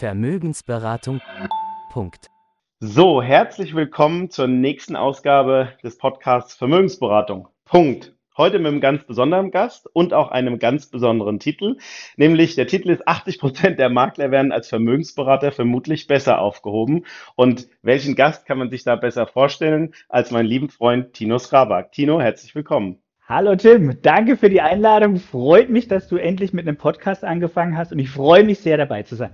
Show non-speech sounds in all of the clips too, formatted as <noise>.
Vermögensberatung. Punkt. So, herzlich willkommen zur nächsten Ausgabe des Podcasts Vermögensberatung. Punkt. Heute mit einem ganz besonderen Gast und auch einem ganz besonderen Titel. Nämlich der Titel ist 80 Prozent der Makler werden als Vermögensberater vermutlich besser aufgehoben. Und welchen Gast kann man sich da besser vorstellen als meinen lieben Freund Tino Srabak? Tino, herzlich willkommen. Hallo Tim, danke für die Einladung. Freut mich, dass du endlich mit einem Podcast angefangen hast und ich freue mich sehr dabei zu sein.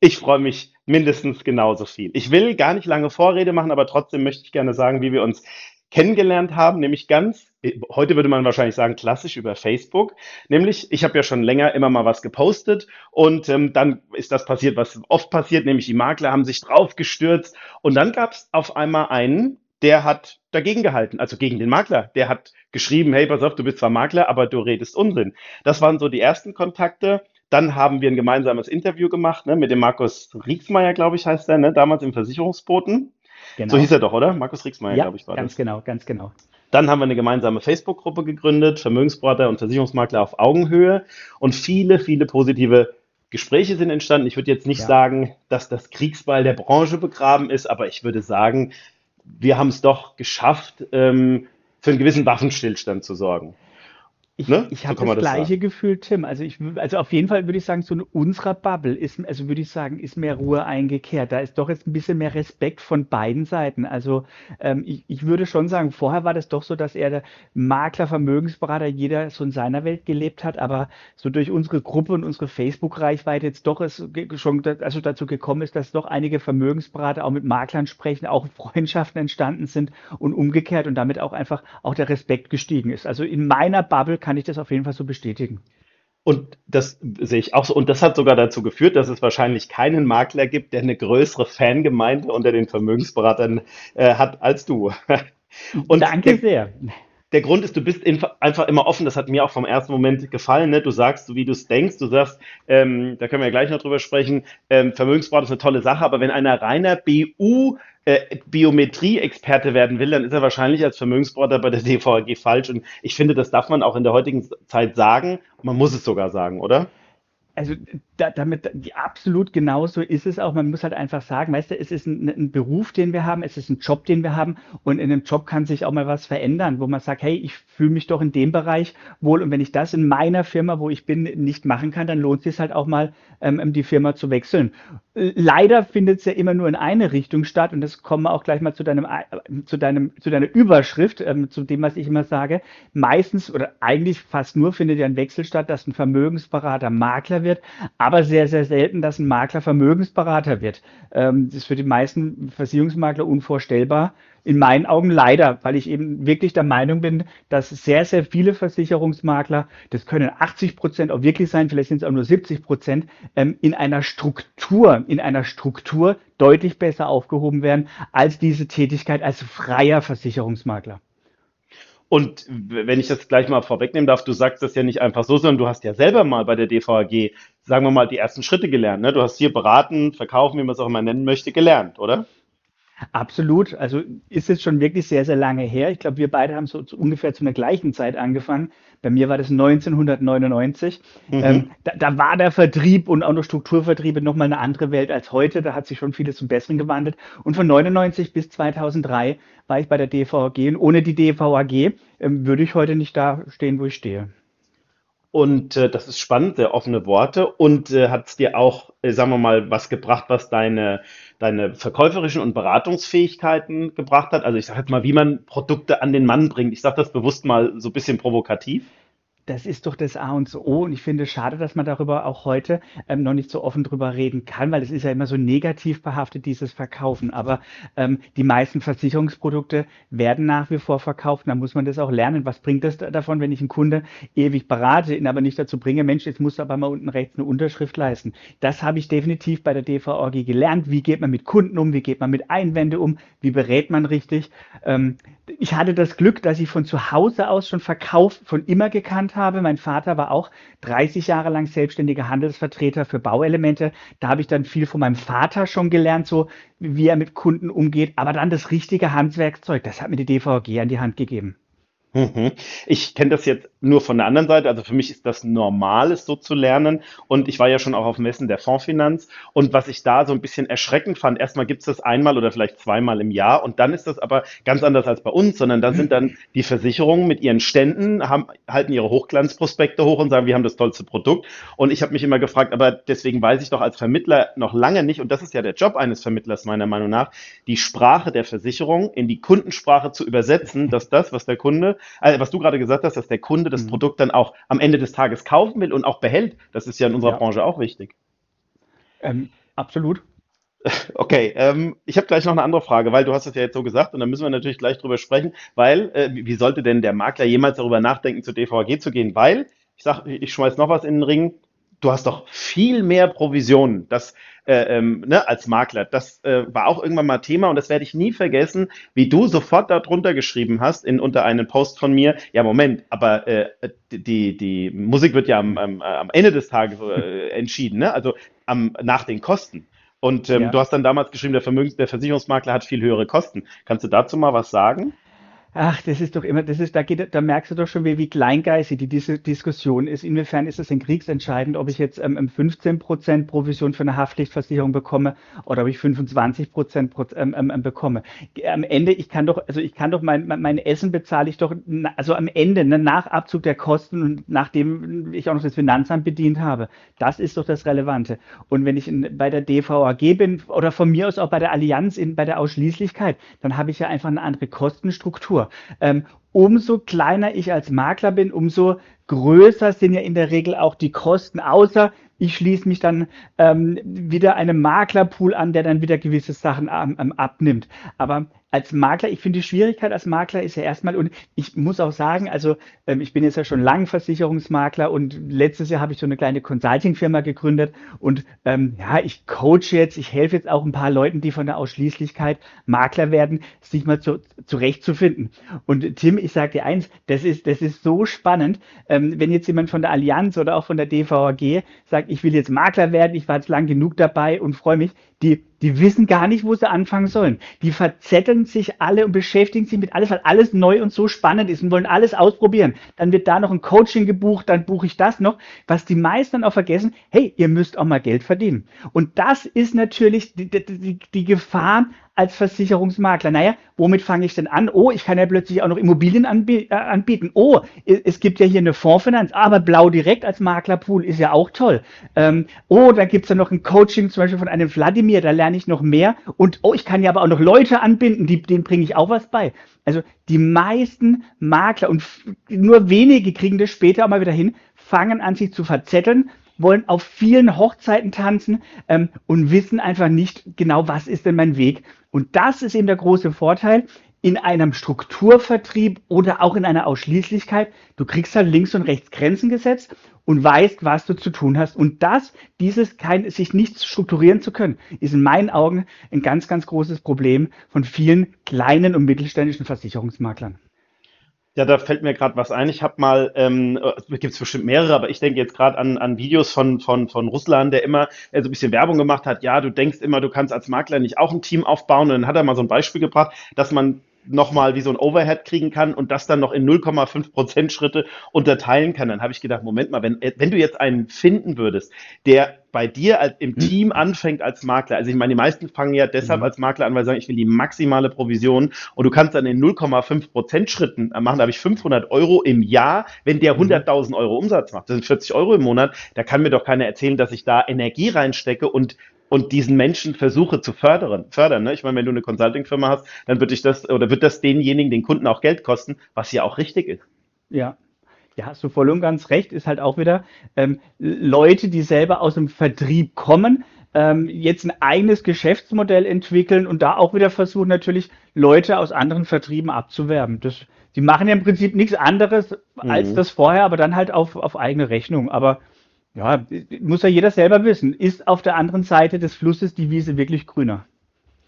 Ich freue mich mindestens genauso viel. Ich will gar nicht lange Vorrede machen, aber trotzdem möchte ich gerne sagen, wie wir uns kennengelernt haben, nämlich ganz, heute würde man wahrscheinlich sagen, klassisch über Facebook. Nämlich, ich habe ja schon länger immer mal was gepostet und ähm, dann ist das passiert, was oft passiert, nämlich die Makler haben sich draufgestürzt und dann gab es auf einmal einen, der hat dagegen gehalten, also gegen den Makler. Der hat geschrieben, hey, pass auf, du bist zwar Makler, aber du redest Unsinn. Das waren so die ersten Kontakte. Dann haben wir ein gemeinsames Interview gemacht ne, mit dem Markus Rieksmeier, glaube ich, heißt er, ne, damals im Versicherungsboten. Genau. So hieß er doch, oder? Markus Rieksmeier, ja, glaube ich, war ganz das. genau, ganz genau. Dann haben wir eine gemeinsame Facebook-Gruppe gegründet, Vermögensberater und Versicherungsmakler auf Augenhöhe. Und viele, viele positive Gespräche sind entstanden. Ich würde jetzt nicht ja. sagen, dass das Kriegsball der Branche begraben ist, aber ich würde sagen, wir haben es doch geschafft, ähm, für einen gewissen Waffenstillstand zu sorgen. Ich, ne? ich habe so das gleiche sagen. Gefühl, Tim. Also ich, also auf jeden Fall würde ich sagen, so in unserer Bubble ist, also würde ich sagen, ist mehr Ruhe eingekehrt. Da ist doch jetzt ein bisschen mehr Respekt von beiden Seiten. Also ähm, ich, ich würde schon sagen, vorher war das doch so, dass er der Makler, Vermögensberater, jeder so in seiner Welt gelebt hat, aber so durch unsere Gruppe und unsere Facebook-Reichweite jetzt doch es schon also dazu gekommen ist, dass doch einige Vermögensberater auch mit Maklern sprechen, auch Freundschaften entstanden sind und umgekehrt und damit auch einfach auch der Respekt gestiegen ist. Also in meiner Bubble kann ich das auf jeden Fall so bestätigen. Und das sehe ich auch so. Und das hat sogar dazu geführt, dass es wahrscheinlich keinen Makler gibt, der eine größere Fangemeinde unter den Vermögensberatern äh, hat als du. <laughs> Und Danke sehr. Der Grund ist, du bist einfach immer offen. Das hat mir auch vom ersten Moment gefallen. Ne? Du sagst, wie du es denkst. Du sagst, ähm, da können wir ja gleich noch drüber sprechen. Ähm, Vermögensberater ist eine tolle Sache, aber wenn einer reiner BU äh, Biometrie-Experte werden will, dann ist er wahrscheinlich als Vermögensberater bei der DVG falsch. Und ich finde, das darf man auch in der heutigen Zeit sagen. Man muss es sogar sagen, oder? Also da, damit absolut genauso ist es auch. Man muss halt einfach sagen, weißt du, es ist ein, ein, Beruf, den wir haben, es ist ein Job, den wir haben und in einem Job kann sich auch mal was verändern, wo man sagt, hey, ich fühle mich doch in dem Bereich wohl und wenn ich das in meiner Firma, wo ich bin, nicht machen kann, dann lohnt es sich halt auch mal, ähm, die Firma zu wechseln. Leider findet es ja immer nur in eine Richtung statt und das kommen wir auch gleich mal zu deinem, äh, zu deinem, zu deiner Überschrift, ähm, zu dem, was ich immer sage. Meistens oder eigentlich fast nur findet ja ein Wechsel statt, dass ein Vermögensberater Makler wird, aber sehr, sehr selten, dass ein Makler Vermögensberater wird. Ähm, das ist für die meisten Versicherungsmakler unvorstellbar. In meinen Augen leider, weil ich eben wirklich der Meinung bin, dass sehr, sehr viele Versicherungsmakler, das können 80 Prozent auch wirklich sein, vielleicht sind es auch nur 70 Prozent, ähm, in einer Struktur, in einer Struktur deutlich besser aufgehoben werden als diese Tätigkeit als freier Versicherungsmakler. Und wenn ich das gleich mal vorwegnehmen darf, du sagst das ja nicht einfach so, sondern du hast ja selber mal bei der DVAG, sagen wir mal, die ersten Schritte gelernt. Ne? Du hast hier beraten, verkaufen, wie man es auch immer nennen möchte, gelernt, oder? Absolut. Also ist es schon wirklich sehr, sehr lange her. Ich glaube, wir beide haben so, so ungefähr zu einer gleichen Zeit angefangen. Bei mir war das 1999. Mhm. Ähm, da, da, war der Vertrieb und auch noch Strukturvertriebe nochmal eine andere Welt als heute. Da hat sich schon vieles zum Besseren gewandelt. Und von 99 bis 2003 war ich bei der DVAG. Und ohne die DVAG ähm, würde ich heute nicht da stehen, wo ich stehe. Und äh, das ist spannend, sehr offene Worte. Und äh, hat es dir auch, äh, sagen wir mal, was gebracht, was deine, deine verkäuferischen und Beratungsfähigkeiten gebracht hat? Also ich sage jetzt mal, wie man Produkte an den Mann bringt. Ich sage das bewusst mal so ein bisschen provokativ das ist doch das A und O. Und ich finde es schade, dass man darüber auch heute ähm, noch nicht so offen drüber reden kann, weil es ist ja immer so negativ behaftet, dieses Verkaufen. Aber ähm, die meisten Versicherungsprodukte werden nach wie vor verkauft. Da muss man das auch lernen. Was bringt das davon, wenn ich einen Kunde ewig berate, ihn aber nicht dazu bringe, Mensch, jetzt musst du aber mal unten rechts eine Unterschrift leisten. Das habe ich definitiv bei der DVOG gelernt. Wie geht man mit Kunden um? Wie geht man mit Einwände um? Wie berät man richtig? Ähm, ich hatte das Glück, dass ich von zu Hause aus schon Verkauf von immer gekannt habe. Mein Vater war auch 30 Jahre lang selbstständiger Handelsvertreter für Bauelemente. Da habe ich dann viel von meinem Vater schon gelernt, so wie er mit Kunden umgeht. Aber dann das richtige Handwerkszeug, das hat mir die DVG an die Hand gegeben. Mhm. Ich kenne das jetzt nur von der anderen Seite. Also für mich ist das normal, es so zu lernen. Und ich war ja schon auch auf Messen der Fondsfinanz. Und was ich da so ein bisschen erschreckend fand, erstmal gibt es das einmal oder vielleicht zweimal im Jahr. Und dann ist das aber ganz anders als bei uns, sondern da sind dann die Versicherungen mit ihren Ständen, haben, halten ihre Hochglanzprospekte hoch und sagen, wir haben das tollste Produkt. Und ich habe mich immer gefragt, aber deswegen weiß ich doch als Vermittler noch lange nicht, und das ist ja der Job eines Vermittlers meiner Meinung nach, die Sprache der Versicherung in die Kundensprache zu übersetzen, dass das, was der Kunde also was du gerade gesagt hast, dass der Kunde das Mhm. Produkt dann auch am Ende des Tages kaufen will und auch behält, das ist ja in unserer Ja, Branche auch wichtig. ähm, absolut. <laughs> Okay, ähm, ich habe gleich noch eine andere Frage, weil du hast es ja jetzt so gesagt und da müssen wir natürlich gleich drüber sprechen, weil äh, wie sollte denn der Makler jemals darüber nachdenken, zu DVAG zu gehen? Weil, ich sag, ich schmeiß noch was in den Ring, du hast doch viel mehr Provisionen, das, äh, ähm, ne, als Makler. Das äh, war auch irgendwann mal Thema und das werde ich nie vergessen, wie du sofort darunter geschrieben hast in unter einen Post von mir. Ja, Moment, aber äh, die die Musik wird ja am, am, am Ende des Tages äh, <laughs> entschieden, ne? Also am, nach den Kosten. Und ähm, du Ja. hast dann damals geschrieben, der Vermögens der Versicherungsmakler hat viel höhere Kosten. Kannst du dazu mal was sagen? Ach, das ist doch immer, das ist, da geht, da merkst du doch schon, wie, wie kleingeistig die diese Diskussion ist. Inwiefern ist es denn kriegsentscheidend, ob ich jetzt ähm, ähm, 15% Provision für eine Haftpflichtversicherung bekomme oder ob ich 25% Pro, ähm, ähm, ähm, bekomme. Am Ende, ich kann doch, also ich kann doch mein, mein, Essen bezahle ich doch, also am Ende, ne, nach Abzug der Kosten und nachdem ich auch noch das Finanzamt bedient habe. Das ist doch das Relevante. Und wenn ich in, bei der DVAG bin oder von mir aus auch bei der Allianz in, bei der Ausschließlichkeit, dann habe ich ja einfach eine andere Kostenstruktur. Ähm, umso kleiner ich als Makler bin, umso größer sind ja in der Regel auch die Kosten, außer ich schließe mich dann ähm, wieder einem Maklerpool an, der dann wieder gewisse Sachen ähm, abnimmt. Aber als Makler, ich finde die Schwierigkeit als Makler ist ja erstmal, und ich muss auch sagen, also ähm, ich bin jetzt ja schon lang Versicherungsmakler und letztes Jahr habe ich so eine kleine Consulting-Firma gegründet und ähm, ja, ich coache jetzt, ich helfe jetzt auch ein paar Leuten, die von der Ausschließlichkeit Makler werden, sich mal zu, zurechtzufinden. Und Tim, ich sage dir eins, das ist, das ist so spannend, ähm, wenn jetzt jemand von der Allianz oder auch von der DVAG sagt, ich will jetzt Makler werden, ich war jetzt lang genug dabei und freue mich, die, die wissen gar nicht, wo sie anfangen sollen. Die verzetteln sich alle und beschäftigen sich mit alles, weil alles neu und so spannend ist und wollen alles ausprobieren. Dann wird da noch ein Coaching gebucht, dann buche ich das noch. Was die meisten dann auch vergessen, hey, ihr müsst auch mal Geld verdienen. Und das ist natürlich die, die, die Gefahr als Versicherungsmakler. Naja, womit fange ich denn an? Oh, ich kann ja plötzlich auch noch Immobilien anbie äh, anbieten. Oh, es gibt ja hier eine Fondsfinanz, aber Blau direkt als Maklerpool ist ja auch toll. Ähm, oh, da gibt's ja noch ein Coaching zum Beispiel von einem Wladimir, da lerne ich noch mehr. Und oh, ich kann ja aber auch noch Leute anbinden, die, denen bringe ich auch was bei. Also die meisten Makler und nur wenige kriegen das später auch mal wieder hin, fangen an, sich zu verzetteln wollen auf vielen Hochzeiten tanzen ähm, und wissen einfach nicht genau, was ist denn mein Weg. Und das ist eben der große Vorteil in einem Strukturvertrieb oder auch in einer Ausschließlichkeit. Du kriegst halt links und rechts Grenzen gesetzt und weißt, was du zu tun hast. Und das, dieses kein, sich nicht strukturieren zu können, ist in meinen Augen ein ganz, ganz großes Problem von vielen kleinen und mittelständischen Versicherungsmaklern. Ja, da fällt mir gerade was ein. Ich habe mal, ähm, äh, gibt es bestimmt mehrere, aber ich denke jetzt gerade an, an Videos von, von, von Ruslan, der immer äh, so ein bisschen Werbung gemacht hat. Ja, du denkst immer, du kannst als Makler nicht auch ein Team aufbauen. Und dann hat er mal so ein Beispiel gebracht, dass man nochmal wie so ein Overhead kriegen kann und das dann noch in 0,5 Prozent Schritte unterteilen kann. Dann habe ich gedacht, Moment mal, wenn, wenn du jetzt einen finden würdest, der bei dir im Team anfängt als Makler, also ich meine, die meisten fangen ja deshalb Mhm. als Makler an, weil sie sagen, ich will die maximale Provision und du kannst dann in 0,5 Prozent Schritten machen, da habe ich 500 Euro im Jahr, wenn der Mhm. 100.000 Euro Umsatz macht, das sind 40 Euro im Monat, da kann mir doch keiner erzählen, dass ich da Energie reinstecke und und diesen Menschen versuche zu fördern, fördern. Ne? Ich meine, wenn du eine Consulting-Firma hast, dann wird dich das oder wird das denjenigen, den Kunden auch Geld kosten, was ja auch richtig ist. Ja. Ja, hast du voll und ganz recht, ist halt auch wieder ähm, Leute, die selber aus dem Vertrieb kommen, ähm, jetzt ein eigenes Geschäftsmodell entwickeln und da auch wieder versuchen, natürlich Leute aus anderen Vertrieben abzuwerben. Das, die machen ja im Prinzip nichts anderes als Mhm. das vorher, aber dann halt auf, auf eigene Rechnung. Aber ja, muss ja jeder selber wissen. Ist auf der anderen Seite des Flusses die Wiese wirklich grüner?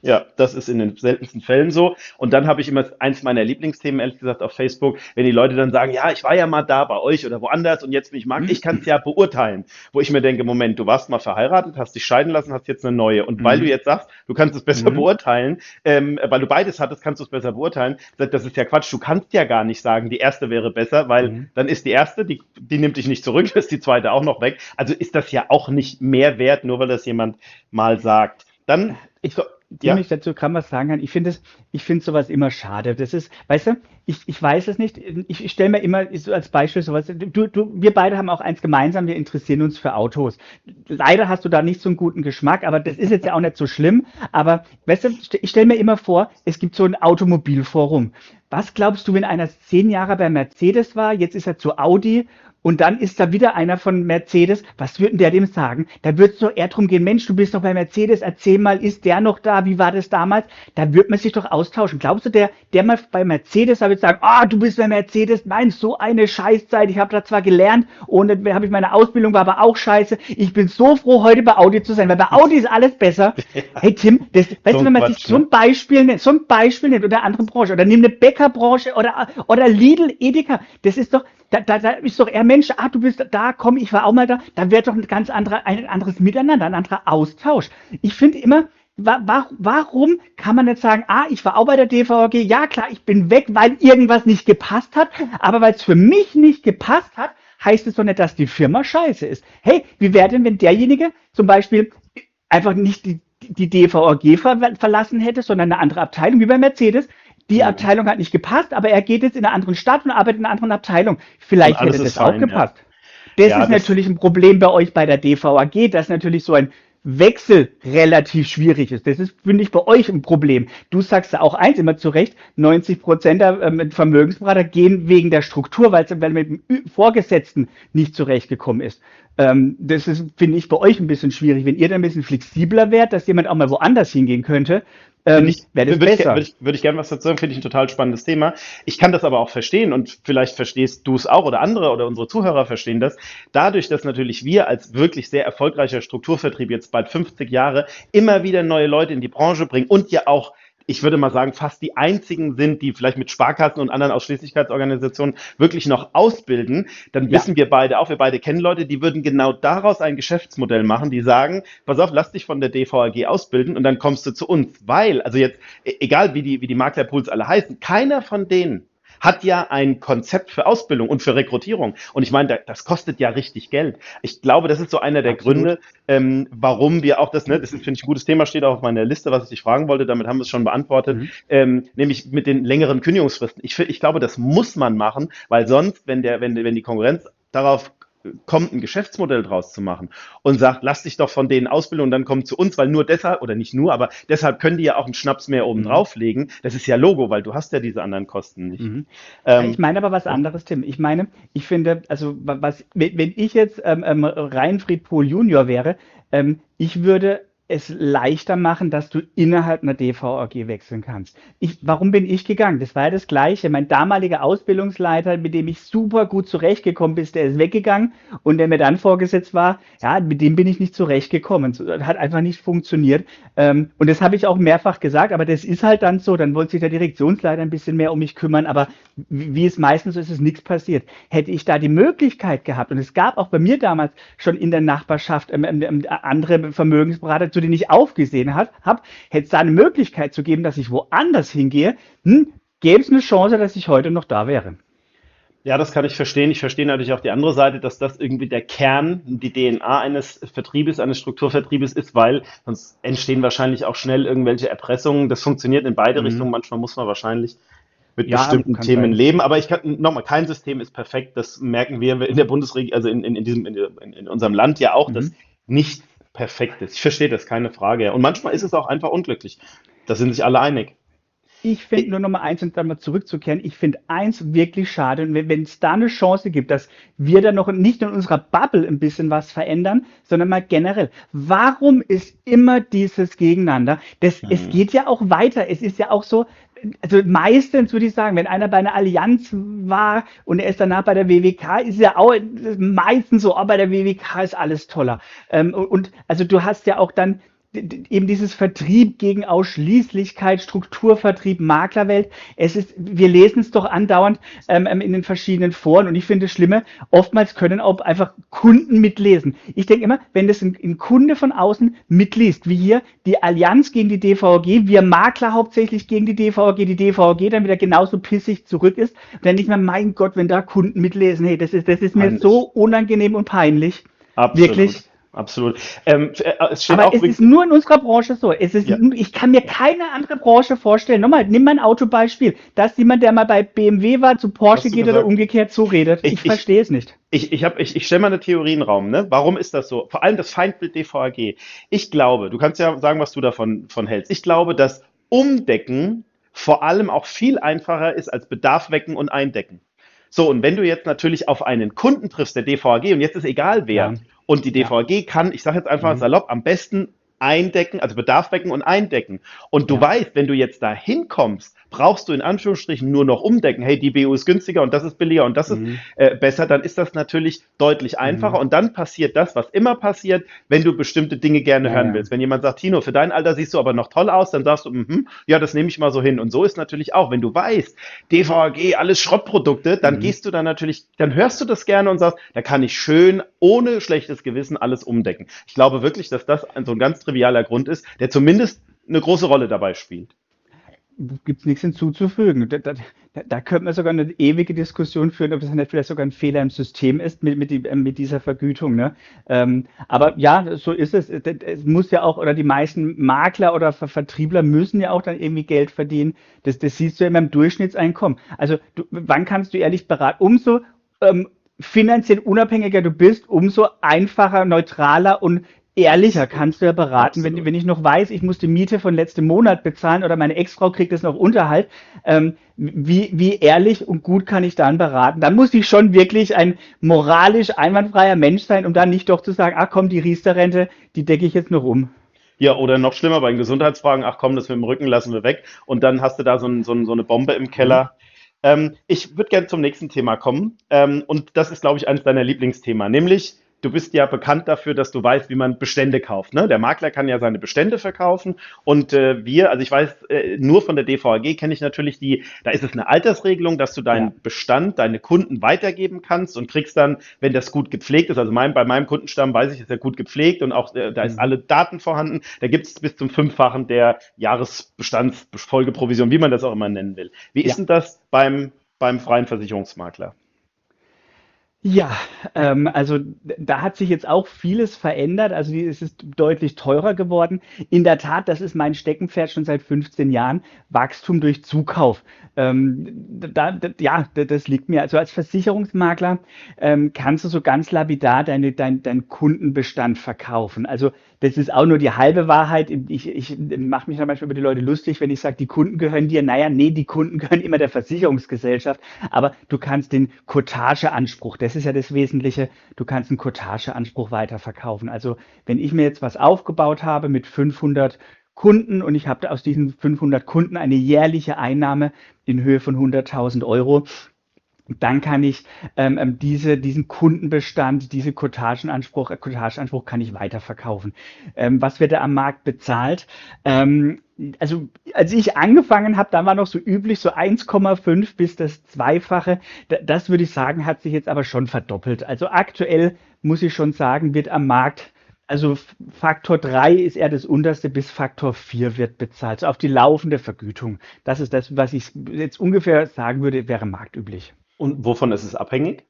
Ja, das ist in den seltensten Fällen so. Und dann habe ich immer eins meiner Lieblingsthemen, ehrlich gesagt, auf Facebook, wenn die Leute dann sagen, ja, ich war ja mal da bei euch oder woanders und jetzt bin ich mag, ich kann es ja beurteilen. Wo ich mir denke, Moment, du warst mal verheiratet, hast dich scheiden lassen, hast jetzt eine neue. Und weil du Mhm. jetzt sagst, du kannst es besser Mhm. beurteilen, ähm, weil du beides hattest, kannst du es besser beurteilen. Das das ist ja Quatsch. Du kannst ja gar nicht sagen, die erste wäre besser, weil Mhm. dann ist die erste, die, die nimmt dich nicht zurück, <laughs> ist die zweite auch noch weg. Also ist das ja auch nicht mehr wert, nur weil das jemand mal sagt. Dann, Ich, Tim, ja. ich dazu kann was sagen kann. Ich finde es, sowas immer schade. Das ist, weißt du, ich, ich weiß es nicht. Ich, ich stelle mir immer so als Beispiel sowas. Du, du, wir beide haben auch eins gemeinsam. Wir interessieren uns für Autos. Leider hast du da nicht so einen guten Geschmack, aber das ist jetzt ja auch nicht so schlimm. Aber, weißt du, ich stelle mir immer vor, es gibt so ein Automobilforum. Was glaubst du, wenn einer zehn Jahre bei Mercedes war, jetzt ist er zu Audi und dann ist da wieder einer von Mercedes. Was würde denn der dem sagen? Da würde es doch eher drum gehen, Mensch, du bist doch bei Mercedes, erzähl mal, ist der noch da? Wie war das damals? Da würde man sich doch austauschen. Glaubst du, der, der mal bei Mercedes, da wird sagen, ah, du bist bei Mercedes, nein, so eine Scheißzeit. Ich habe da zwar gelernt und dann habe ich meine Ausbildung, war aber auch scheiße. Ich bin so froh, heute bei Audi zu sein, weil bei Audi ist alles besser. <laughs> Hey Tim, das, weißt So du, wenn man sich Quatsch, so ne? ein Beispiel nimmt, so ein Beispiel nimmt oder andere Branche oder nimm eine Bäckerbranche oder, oder Lidl, Edeka, das ist doch, da, da, da ist doch eher Mensch, ah, du bist da, komm, ich war auch mal da, da wäre doch ein ganz anderer, ein anderes Miteinander, ein anderer Austausch. Ich finde immer, wa wa warum kann man nicht sagen, ah, ich war auch bei der DVG, ja klar, ich bin weg, weil irgendwas nicht gepasst hat, aber weil es für mich nicht gepasst hat, heißt es doch nicht, dass die Firma scheiße ist. Hey, wie wäre denn, wenn derjenige zum Beispiel einfach nicht die, die DVG ver verlassen hätte, sondern eine andere Abteilung, wie bei Mercedes. Die Mhm. Abteilung hat nicht gepasst, aber er geht jetzt in einer anderen Stadt und arbeitet in einer anderen Abteilung. Vielleicht hätte das auch fein, ja. gepasst. Das Ja, ist das, natürlich ein Problem bei euch bei der DVAG, dass natürlich so ein Wechsel relativ schwierig ist. Das ist, finde ich, bei euch ein Problem. Du sagst ja auch eins immer zu Recht, 90 Prozent der ähm, Vermögensberater gehen wegen der Struktur, weil es mit dem Vorgesetzten nicht zurechtgekommen ist. Ähm, das ist, finde ich, bei euch ein bisschen schwierig. Wenn ihr da ein bisschen flexibler wärt, dass jemand auch mal woanders hingehen könnte, ähm, ich, würde ich, würde besser. ich, würde ich gerne was dazu sagen, finde ich ein total spannendes Thema. Ich kann das aber auch verstehen und vielleicht verstehst du es auch oder andere oder unsere Zuhörer verstehen das. Dadurch, dass natürlich wir als wirklich sehr erfolgreicher Strukturvertrieb jetzt bald 50 Jahre immer wieder neue Leute in die Branche bringen und ja auch ich würde mal sagen, fast die einzigen sind, die vielleicht mit Sparkassen und anderen Ausschließlichkeitsorganisationen wirklich noch ausbilden, dann Ja. wissen wir beide auch, wir beide kennen Leute, die würden genau daraus ein Geschäftsmodell machen, die sagen, pass auf, lass dich von der DVAG ausbilden und dann kommst du zu uns. Weil, also jetzt, e- egal wie die, wie die Maklerpools alle heißen, keiner von denen hat ja ein Konzept für Ausbildung und für Rekrutierung. Und ich meine, da- das kostet ja richtig Geld. Ich glaube, das ist so einer der Absolut. Gründe, ähm, warum wir auch das, ne, das ist, finde ich, ein gutes Thema, steht auch auf meiner Liste, was ich dich fragen wollte, damit haben wir es schon beantwortet, Mhm. ähm, nämlich mit den längeren Kündigungsfristen. Ich, ich glaube, das muss man machen, weil sonst, wenn der, wenn, wenn die Konkurrenz darauf kommt, ein Geschäftsmodell draus zu machen und sagt, lass dich doch von denen ausbilden und dann komm zu uns, weil nur deshalb, oder nicht nur, aber deshalb können die ja auch einen Schnaps mehr oben Mhm. drauflegen. Das ist ja Logo, weil du hast ja diese anderen Kosten nicht. Mhm. Ähm, Ich meine aber was anderes, Tim. Ich meine, ich finde, also wa- was, wenn wenn ich jetzt ähm, ähm, Reinfried Pohl Junior wäre, ähm, ich würde es leichter machen, dass du innerhalb einer DVAG wechseln kannst. Ich, warum bin ich gegangen? Das war ja das Gleiche. Mein damaliger Ausbildungsleiter, mit dem ich super gut zurechtgekommen bin, der ist weggegangen und der mir dann vorgesetzt war, ja, mit dem bin ich nicht zurechtgekommen. Das hat einfach nicht funktioniert. Ähm, und das habe ich auch mehrfach gesagt, aber das ist halt dann so. Dann wollte sich der Direktionsleiter ein bisschen mehr um mich kümmern, aber wie es meistens so ist, ist nichts passiert. Hätte ich da die Möglichkeit gehabt, und es gab auch bei mir damals schon in der Nachbarschaft ähm, ähm, andere Vermögensberater, zu denen ich aufgesehen habe, hätte es da eine Möglichkeit zu geben, dass ich woanders hingehe, hm, gäbe es eine Chance, dass ich heute noch da wäre. Ja, das kann ich verstehen. Ich verstehe natürlich auch die andere Seite, dass das irgendwie der Kern, die DNA eines Vertriebes, eines Strukturvertriebes ist, weil sonst entstehen wahrscheinlich auch schnell irgendwelche Erpressungen. Das funktioniert in beide Mhm. Richtungen. Manchmal muss man wahrscheinlich mit Ja, bestimmten Themen sein. leben. Aber ich kann nochmal, kein System ist perfekt. Das merken wir in der Bundesregierung, also in, in, in diesem, in, in, unserem Land ja auch, dass Mhm. nicht perfekt ist. Ich verstehe das, keine Frage. Und manchmal ist es auch einfach unglücklich. Da sind sich alle einig. Ich finde nur noch mal eins und dann mal zurückzukehren. Ich finde eins wirklich schade. Und wenn es da eine Chance gibt, dass wir da noch nicht in unserer Bubble ein bisschen was verändern, sondern mal generell. Warum ist immer dieses Gegeneinander? Das, es Mhm. geht ja auch weiter. Es ist ja auch so, also meistens würde ich sagen, wenn einer bei einer Allianz war und er ist danach bei der WWK, ist ja auch meistens so, oh, bei der WWK ist alles toller. Ähm, und, und also du hast ja auch dann eben dieses Vertrieb gegen Ausschließlichkeit, Strukturvertrieb, Maklerwelt. Es ist, wir lesen es doch andauernd ähm, ähm, in den verschiedenen Foren und ich finde es schlimme, oftmals können auch einfach Kunden mitlesen. Ich denke immer, wenn das ein, ein, Kunde von außen mitliest, wie hier die Allianz gegen die DVG, wir Makler hauptsächlich gegen die DVG, die DVG dann wieder genauso pissig zurück ist, dann nicht mehr, mein Gott, wenn da Kunden mitlesen, hey, das ist, das ist mir so unangenehm und peinlich. Absolut. Wirklich absolut. Ähm, äh, es Aber es ist nur in unserer Branche so. Es ist, ja. Ich kann mir keine andere Branche vorstellen. Nochmal, nimm mal ein Autobeispiel. Dass jemand, der mal bei BMW war, zu Porsche geht gesagt? oder umgekehrt so redet. Ich, ich verstehe es nicht. Ich, ich, ich, ich stelle mal eine Theorie in den Raum. Ne? Warum ist das so? Vor allem das Feindbild DVAG. Ich glaube, du kannst ja sagen, was du davon von hältst. Ich glaube, dass Umdecken vor allem auch viel einfacher ist als Bedarf wecken und eindecken. So, und wenn du jetzt natürlich auf einen Kunden triffst, der DVAG, und jetzt ist egal wer, ja. Und die DVG kann, ich sage jetzt einfach mhm. salopp, am besten eindecken, also Bedarf wecken und eindecken. Und du ja. weißt, wenn du jetzt da hinkommst brauchst du in Anführungsstrichen nur noch umdecken, hey, die BU ist günstiger und das ist billiger und das mhm. ist äh, besser, dann ist das natürlich deutlich einfacher. Mhm. Und dann passiert das, was immer passiert, wenn du bestimmte Dinge gerne ja, hören willst. Wenn jemand sagt, Tino, für dein Alter siehst du aber noch toll aus, dann sagst du, mm ja, das nehme ich mal so hin. Und so ist natürlich auch, wenn du weißt, DVG, alles Schrottprodukte, dann mhm. gehst du dann natürlich, dann hörst du das gerne und sagst, da kann ich schön ohne schlechtes Gewissen alles umdecken. Ich glaube wirklich, dass das so ein ganz trivialer Grund ist, der zumindest eine große Rolle dabei spielt gibt es nichts hinzuzufügen. Da, da, da könnte man sogar eine ewige Diskussion führen, ob das nicht vielleicht sogar ein Fehler im System ist mit, mit, die, äh, mit dieser Vergütung. Ne? Ähm, aber ja, so ist es. Es muss ja auch, oder die meisten Makler oder Vertriebler müssen ja auch dann irgendwie Geld verdienen. Das, das siehst du ja immer im Durchschnittseinkommen. Also du, wann kannst du ehrlich beraten? Umso ähm, finanziell unabhängiger du bist, umso einfacher, neutraler und ehrlicher kannst du ja beraten, wenn, wenn ich noch weiß, ich muss die Miete von letztem Monat bezahlen oder meine Ex-Frau kriegt es noch Unterhalt, ähm, wie, wie ehrlich und gut kann ich dann beraten? Dann muss ich schon wirklich ein moralisch einwandfreier Mensch sein, um dann nicht doch zu sagen, ach komm, die Riester-Rente, die decke ich jetzt noch um. Ja, oder noch schlimmer bei den Gesundheitsfragen, ach komm, das mit dem Rücken lassen wir weg und dann hast du da so, ein, so, ein, so eine Bombe im Keller. Mhm. Ähm, ich würde gerne zum nächsten Thema kommen ähm, und das ist, glaube ich, eines deiner Lieblingsthemen, nämlich du bist ja bekannt dafür, dass du weißt, wie man Bestände kauft. Ne? Der Makler kann ja seine Bestände verkaufen und äh, wir, also ich weiß, äh, nur von der DVAG kenne ich natürlich die, da ist es eine Altersregelung, dass du deinen ja. Bestand, deine Kunden weitergeben kannst und kriegst dann, wenn das gut gepflegt ist, also mein, bei meinem Kundenstamm weiß ich, ist er gut gepflegt und auch äh, da ist mhm. alle Daten vorhanden, da gibt es bis zum Fünffachen der Jahresbestandsfolgeprovision, wie man das auch immer nennen will. Wie ja. ist denn das beim, beim freien Versicherungsmakler? Ja, ähm, also da hat sich jetzt auch vieles verändert. Also es ist deutlich teurer geworden. In der Tat, das ist mein Steckenpferd schon seit 15 Jahren. Wachstum durch Zukauf. Ähm, da, da, ja, das liegt mir. Also als Versicherungsmakler ähm, kannst du so ganz lapidar deine, dein, dein Kundenbestand verkaufen. Also das ist auch nur die halbe Wahrheit. Ich, ich mache mich da manchmal über die Leute lustig, wenn ich sage, die Kunden gehören dir. Naja, nee, die Kunden gehören immer der Versicherungsgesellschaft. Aber du kannst den Cottageanspruch, das ist ja das Wesentliche, du kannst einen Cottageanspruch weiterverkaufen. Also wenn ich mir jetzt was aufgebaut habe mit 500 Kunden und ich habe aus diesen 500 Kunden eine jährliche Einnahme in Höhe von 100.000 Euro, dann kann ich ähm, ähm, diese, diesen Kundenbestand, diese Cottagenanspruch, äh, Cottageanspruch kann ich weiterverkaufen. Ähm, was wird da am Markt bezahlt? Ähm, also als ich angefangen habe, da war noch so üblich so 1,5 bis das Zweifache. Das würde ich sagen, hat sich jetzt aber schon verdoppelt. Also aktuell muss ich schon sagen, wird am Markt also Faktor 3 ist eher das unterste, bis Faktor 4 wird bezahlt. Also auf die laufende Vergütung. Das ist das, was ich jetzt ungefähr sagen würde, wäre marktüblich. Und wovon ist es abhängig?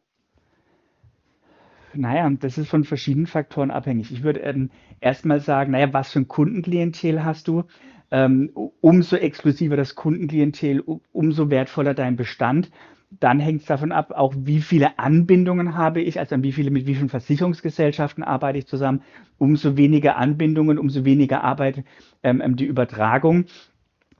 Naja, das ist von verschiedenen Faktoren abhängig. Ich würde ähm, erstmal sagen, naja, was für ein Kundenklientel hast du? Ähm, umso exklusiver das Kundenklientel, umso wertvoller dein Bestand. Dann hängt es davon ab, auch wie viele Anbindungen habe ich, also wie viele, mit wie vielen Versicherungsgesellschaften arbeite ich zusammen. Umso weniger Anbindungen, umso weniger Arbeit ähm, ähm die Übertragung.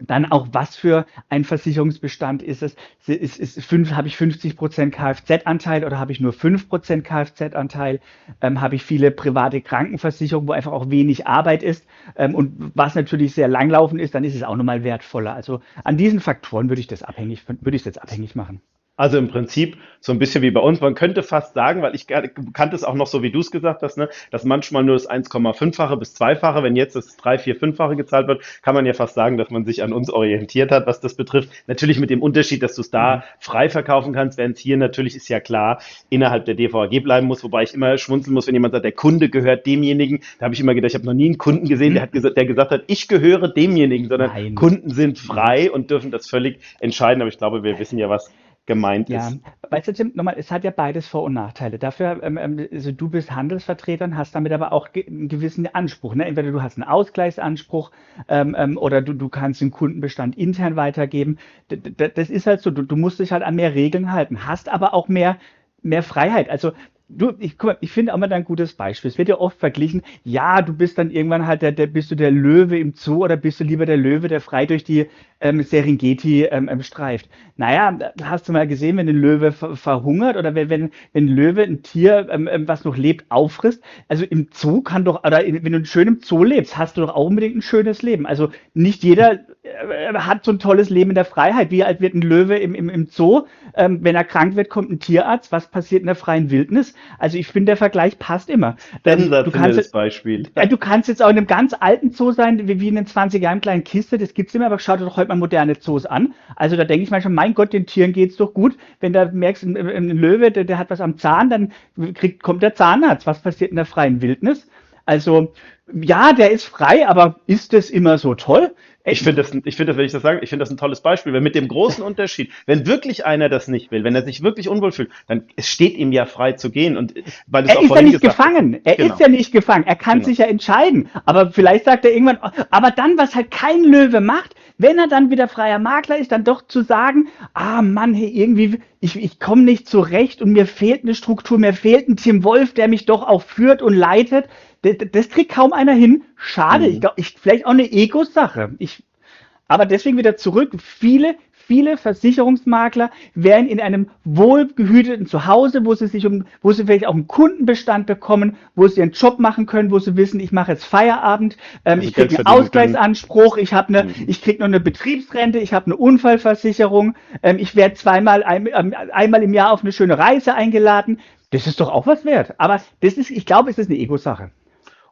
Dann auch, was für ein Versicherungsbestand ist es? Ist, ist fünf, habe ich 50 Prozent Kfz-Anteil oder habe ich nur 5 Prozent Kfz-Anteil? Ähm, habe ich viele private Krankenversicherungen, wo einfach auch wenig Arbeit ist? Ähm, und was natürlich sehr langlaufend ist, dann ist es auch nochmal wertvoller. Also an diesen Faktoren würde ich das abhängig, würde ich das abhängig machen. Also im Prinzip so ein bisschen wie bei uns. Man könnte fast sagen, weil ich kannte es auch noch so, wie du es gesagt hast, ne, dass manchmal nur das 1,5-fache bis 2-fache, wenn jetzt das 3, 4, 5-fache gezahlt wird, kann man ja fast sagen, dass man sich an uns orientiert hat, was das betrifft. Natürlich mit dem Unterschied, dass du es da mhm. frei verkaufen kannst, während es hier natürlich ist ja klar, innerhalb der DVAG bleiben muss, wobei ich immer schmunzeln muss, wenn jemand sagt, der Kunde gehört demjenigen. Da habe ich immer gedacht, ich habe noch nie einen Kunden gesehen, der, hat gesagt, der gesagt hat, ich gehöre demjenigen, sondern Nein. Kunden sind frei und dürfen das völlig entscheiden. Aber ich glaube, wir wissen ja, was gemeint ja. ist. Weißt du, Tim, nochmal, es hat ja beides Vor- und Nachteile. Dafür, ähm, ähm, also du bist Handelsvertreter und hast damit aber auch einen gewissen Anspruch. Ne? Entweder du hast einen Ausgleichsanspruch ähm, ähm, oder du, du kannst den Kundenbestand intern weitergeben. D das ist halt so, du, du musst dich halt an mehr Regeln halten, hast aber auch mehr mehr Freiheit. Also du, ich, guck mal, ich finde auch mal ein gutes Beispiel. Es wird ja oft verglichen, ja, du bist dann irgendwann halt der, der, bist du der Löwe im Zoo oder bist du lieber der Löwe, der frei durch die ähm, Serengeti ähm, ähm, streift. Naja, hast du mal gesehen, wenn ein Löwe ver verhungert oder wenn, wenn, wenn ein Löwe ein Tier, ähm, ähm, was noch lebt, auffrisst? Also im Zoo kann doch, oder wenn du schön im Zoo lebst, hast du doch auch unbedingt ein schönes Leben. Also nicht jeder äh, hat so ein tolles Leben in der Freiheit. Wie alt wird ein Löwe im, im, im Zoo? Ähm, wenn er krank wird, kommt ein Tierarzt. Was passiert in der freien Wildnis? Also ich finde, der Vergleich passt immer. Ähm, du kannst, Beispiel. Ja, du kannst jetzt auch in einem ganz alten Zoo sein, wie, wie in den 20 Jahren kleinen Kiste, das gibt's immer, aber schau dir doch heute mal moderne Zoos an. Also da denke ich manchmal, mein Gott, den Tieren geht's doch gut. Wenn du merkst, ein, ein Löwe, der, der, hat was am Zahn, dann kriegt, kommt der Zahnarzt. Was passiert in der freien Wildnis? Also, ja, der ist frei, aber ist das immer so toll? Ich finde das, ich finde das, wenn ich das sage, ich finde das ein tolles Beispiel, weil mit dem großen Unterschied, wenn wirklich einer das nicht will, wenn er sich wirklich unwohl fühlt, dann es steht ihm ja frei zu gehen und weil es er ist ja nicht gefangen. Er genau. ist ja nicht gefangen. Er kann genau. sich ja entscheiden. Aber vielleicht sagt er irgendwann, aber dann, was halt kein Löwe macht, wenn er dann wieder freier Makler ist, dann doch zu sagen, ah Mann, hey, irgendwie, ich, ich komme nicht zurecht und mir fehlt eine Struktur, mir fehlt ein Tim Wolf, der mich doch auch führt und leitet das, das kriegt kaum einer hin. Schade. Mhm. Ich glaube, ich, vielleicht auch eine Ego-Sache. Ich, aber deswegen wieder zurück. Viele, viele Versicherungsmakler wären in einem wohlgehüteten Zuhause, wo sie sich um, wo sie vielleicht auch einen Kundenbestand bekommen, wo sie ihren Job machen können, wo sie wissen, ich mache jetzt Feierabend, ähm, also ich kriege einen Ausgleichsanspruch, ich habe eine, mhm. ich kriege noch eine Betriebsrente, ich habe eine Unfallversicherung, ähm, ich werde zweimal ein, ähm, einmal im Jahr auf eine schöne Reise eingeladen. Das ist doch auch was wert. Aber das ist, ich glaube, es ist eine Ego-Sache.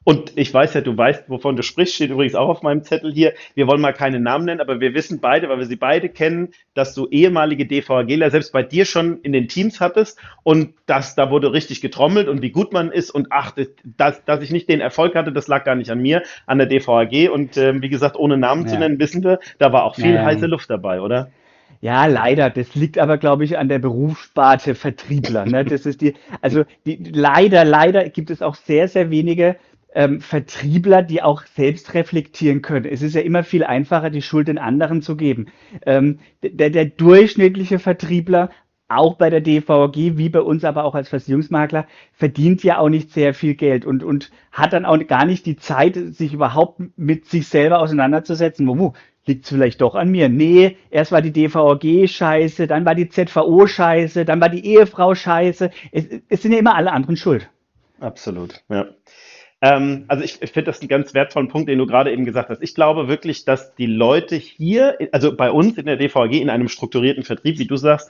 Und ich weiß ja, du weißt, wovon du sprichst, steht übrigens auch auf meinem Zettel hier. Wir wollen mal keine Namen nennen, aber wir wissen beide, weil wir sie beide kennen, dass du ehemalige DVGler selbst bei dir schon in den Teams hattest und dass da wurde richtig getrommelt und wie gut man ist und ach, dass, dass ich nicht den Erfolg hatte, das lag gar nicht an mir, an der DVAG und äh, wie gesagt, ohne Namen ja. zu nennen, wissen wir, da war auch viel ja. heiße Luft dabei, oder? Ja, leider. Das liegt aber, glaube ich, an der Berufssparte Vertriebler. Ne? Das ist die, also die, leider, leider gibt es auch sehr, sehr wenige ähm, Vertriebler, die auch selbst reflektieren können. Es ist ja immer viel einfacher, die Schuld den anderen zu geben. Ähm, der, der durchschnittliche Vertriebler auch bei der DVG, wie bei uns aber auch als Versicherungsmakler, verdient ja auch nicht sehr viel Geld und, und hat dann auch gar nicht die Zeit, sich überhaupt mit sich selber auseinanderzusetzen. Wo, liegt es vielleicht doch an mir? Nee, erst war die DVG scheiße, dann war die ZVO scheiße, dann war die Ehefrau scheiße. Es, es sind ja immer alle anderen schuld. Absolut, ja. Ähm, also ich, ich finde das einen ganz wertvollen Punkt, den du gerade eben gesagt hast. Ich glaube wirklich, dass die Leute hier, also bei uns in der DVG in einem strukturierten Vertrieb, wie du sagst,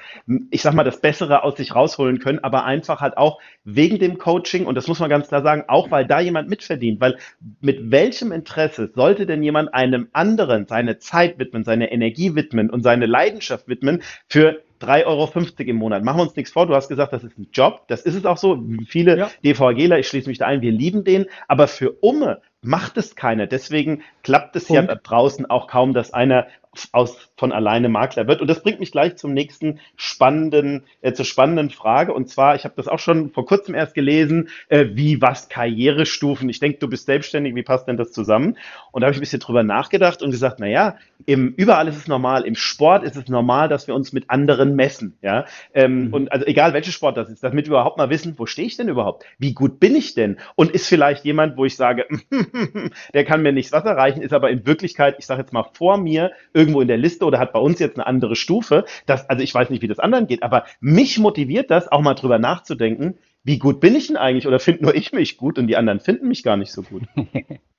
ich sag mal, das Bessere aus sich rausholen können, aber einfach halt auch wegen dem Coaching, und das muss man ganz klar sagen, auch weil da jemand mitverdient, weil mit welchem Interesse sollte denn jemand einem anderen seine Zeit widmen, seine Energie widmen und seine Leidenschaft widmen für 3,50 Euro im Monat. Machen wir uns nichts vor, du hast gesagt, das ist ein Job, das ist es auch so. Viele ja. DVGler, ich schließe mich da ein, wir lieben den, aber für Umme macht es keiner. Deswegen klappt es Punkt. ja draußen auch kaum, dass einer aus, von alleine Makler wird. Und das bringt mich gleich zum nächsten spannenden, äh, zur spannenden Frage. Und zwar, ich habe das auch schon vor kurzem erst gelesen, äh, wie was Karrierestufen. Ich denke, du bist selbstständig, wie passt denn das zusammen? Und da habe ich ein bisschen drüber nachgedacht und gesagt, na ja, im, überall ist es normal, im Sport ist es normal, dass wir uns mit anderen messen. Ja? Ähm, mhm. Und also egal welche Sport das ist, damit wir überhaupt mal wissen, wo stehe ich denn überhaupt? Wie gut bin ich denn? Und ist vielleicht jemand, wo ich sage, <laughs> der kann mir nichts was erreichen, ist aber in Wirklichkeit, ich sage jetzt mal vor mir, irgendwo in der Liste oder hat bei uns jetzt eine andere Stufe. Das, also ich weiß nicht, wie das anderen geht, aber mich motiviert das, auch mal drüber nachzudenken, wie gut bin ich denn eigentlich oder finde nur ich mich gut und die anderen finden mich gar nicht so gut. <laughs>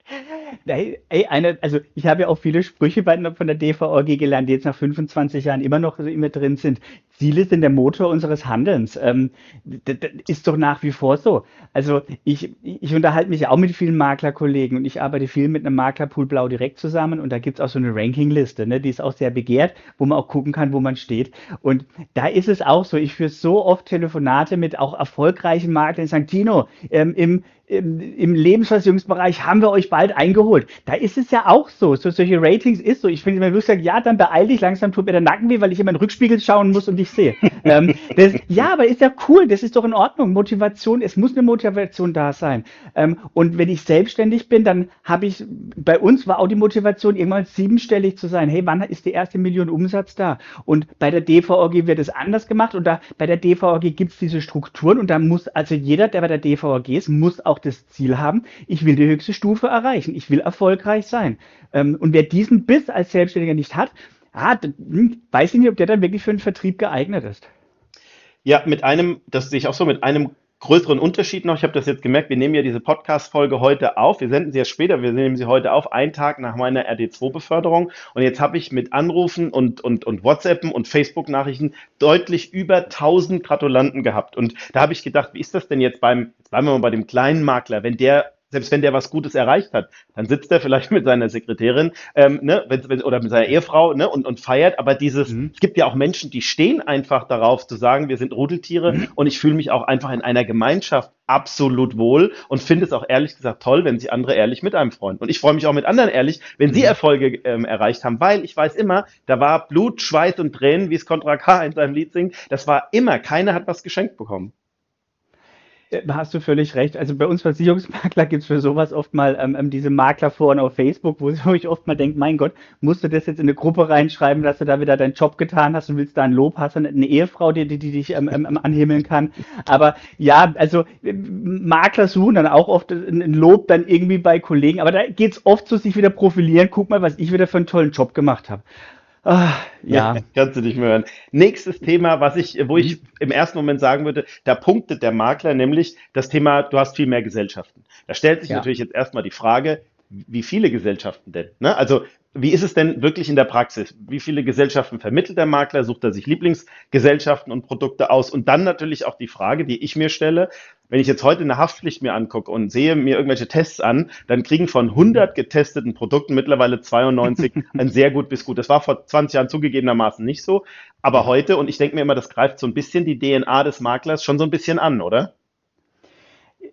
Ey, eine, also ich habe ja auch viele Sprüche bei, von der DVOG gelernt, die jetzt nach 25 Jahren immer noch immer drin sind. Ziele sind der Motor unseres Handelns. Ähm, das, das ist doch nach wie vor so. Also ich, ich unterhalte mich auch mit vielen Maklerkollegen und ich arbeite viel mit einem Maklerpool Blau direkt zusammen und da gibt es auch so eine Rankingliste, ne? die ist auch sehr begehrt, wo man auch gucken kann, wo man steht. Und da ist es auch so, ich führe so oft Telefonate mit auch erfolgreichen Maklern, die sagen, Tino, ähm, im im, im Lebensversicherungsbereich haben wir euch bald eingeholt. Da ist es ja auch so. so solche Ratings ist so. Ich finde immer lustig, ja, dann beeil dich, langsam tut mir der Nacken weh, weil ich immer in den Rückspiegel schauen muss und dich sehe. <laughs> ähm, das, ja, aber ist ja cool, das ist doch in Ordnung. Motivation, es muss eine Motivation da sein. Ähm, und wenn ich selbstständig bin, dann habe ich, bei uns war auch die Motivation, irgendwann siebenstellig zu sein. Hey, wann ist die erste Million Umsatz da? Und bei der DVOG wird es anders gemacht und da bei der DVOG gibt es diese Strukturen und da muss also jeder, der bei der DVOG ist, muss auch auch das Ziel haben, ich will die höchste Stufe erreichen, ich will erfolgreich sein. Ähm, und wer diesen Biss als Selbstständiger nicht hat, ah, hm, weiß ich nicht, ob der dann wirklich für den Vertrieb geeignet ist. Ja, mit einem, das sehe ich auch so, mit einem größeren Unterschied noch. Ich habe das jetzt gemerkt, wir nehmen ja diese Podcast-Folge heute auf. Wir senden sie erst später, wir nehmen sie heute auf, einen Tag nach meiner RD2-Beförderung. Und jetzt habe ich mit Anrufen und, und, und WhatsAppen und Facebook-Nachrichten deutlich über 1000 Gratulanten gehabt. Und da habe ich gedacht, wie ist das denn jetzt beim, jetzt bleiben wir mal bei dem kleinen Makler, wenn der selbst wenn der was Gutes erreicht hat, dann sitzt er vielleicht <laughs> mit seiner Sekretärin ähm, ne, wenn, wenn, oder mit seiner Ehefrau ne, und, und feiert. Aber dieses, mhm. es gibt ja auch Menschen, die stehen einfach darauf zu sagen, wir sind Rudeltiere mhm. und ich fühle mich auch einfach in einer Gemeinschaft absolut wohl und finde es auch ehrlich gesagt toll, wenn sich andere ehrlich mit einem freuen. Und ich freue mich auch mit anderen ehrlich, wenn sie mhm. Erfolge ähm, erreicht haben, weil ich weiß immer, da war Blut, Schweiß und Tränen, wie es Contra K in seinem Lied singt. Das war immer, keiner hat was geschenkt bekommen. Äh, hast du völlig recht. Also bei uns Versicherungsmakler gibt es für sowas oft mal ähm, ähm, diese Maklerforen auf Facebook, <laughs> wo, ich oft mal denke, mein Gott, musst du das jetzt in eine Gruppe reinschreiben, dass du da wieder deinen Job getan hast und willst da ein Lob, hast du eine Ehefrau, die, die, die dich ähm, ähm, ähm, anhimmeln kann. Aber ja, also äh, Makler suchen dann auch oft ein Lob dann irgendwie bei Kollegen, aber da geht es oft so, sich wieder profilieren, guck mal, was ich wieder für einen tollen Job gemacht habe. Ah, ja. <laughs> Kannst du nicht mehr hören. Nächstes Thema, was ich, wo ich im ersten Moment sagen würde, da punktet der Makler nämlich das Thema, du hast viel mehr Gesellschaften. Da stellt sich ja. natürlich jetzt erstmal die Frage, wie viele Gesellschaften denn? Ne? Also wie ist es denn wirklich in der Praxis? Wie viele Gesellschaften vermittelt der Makler? Sucht er sich Lieblingsgesellschaften und Produkte aus? Und dann natürlich auch die Frage, die ich mir stelle, wenn ich jetzt heute eine Haftpflicht mir angucke und sehe mir irgendwelche Tests an, dann kriegen von 100 getesteten Produkten mittlerweile 92 <laughs> ein sehr gut bis gut. Das war vor 20 Jahren zugegebenermaßen nicht so, aber heute, und ich denke mir immer, das greift so ein bisschen die DNA des Maklers schon so ein bisschen an, oder?